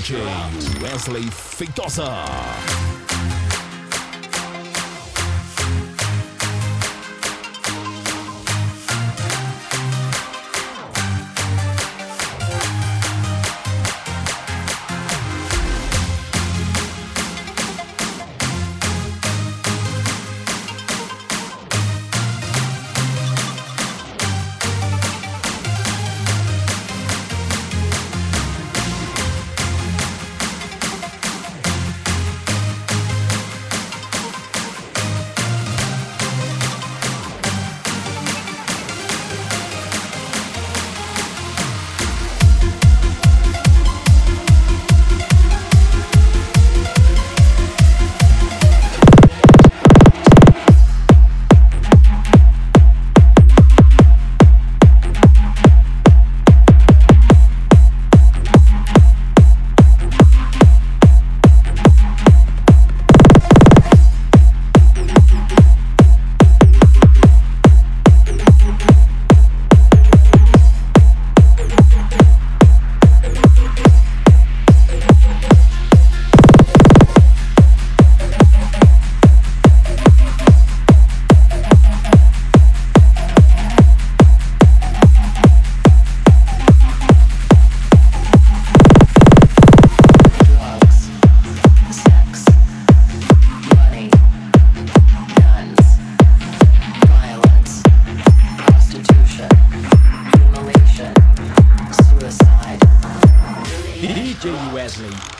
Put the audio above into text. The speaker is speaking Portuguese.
DJ Wesley Feitosa. DJ Wesley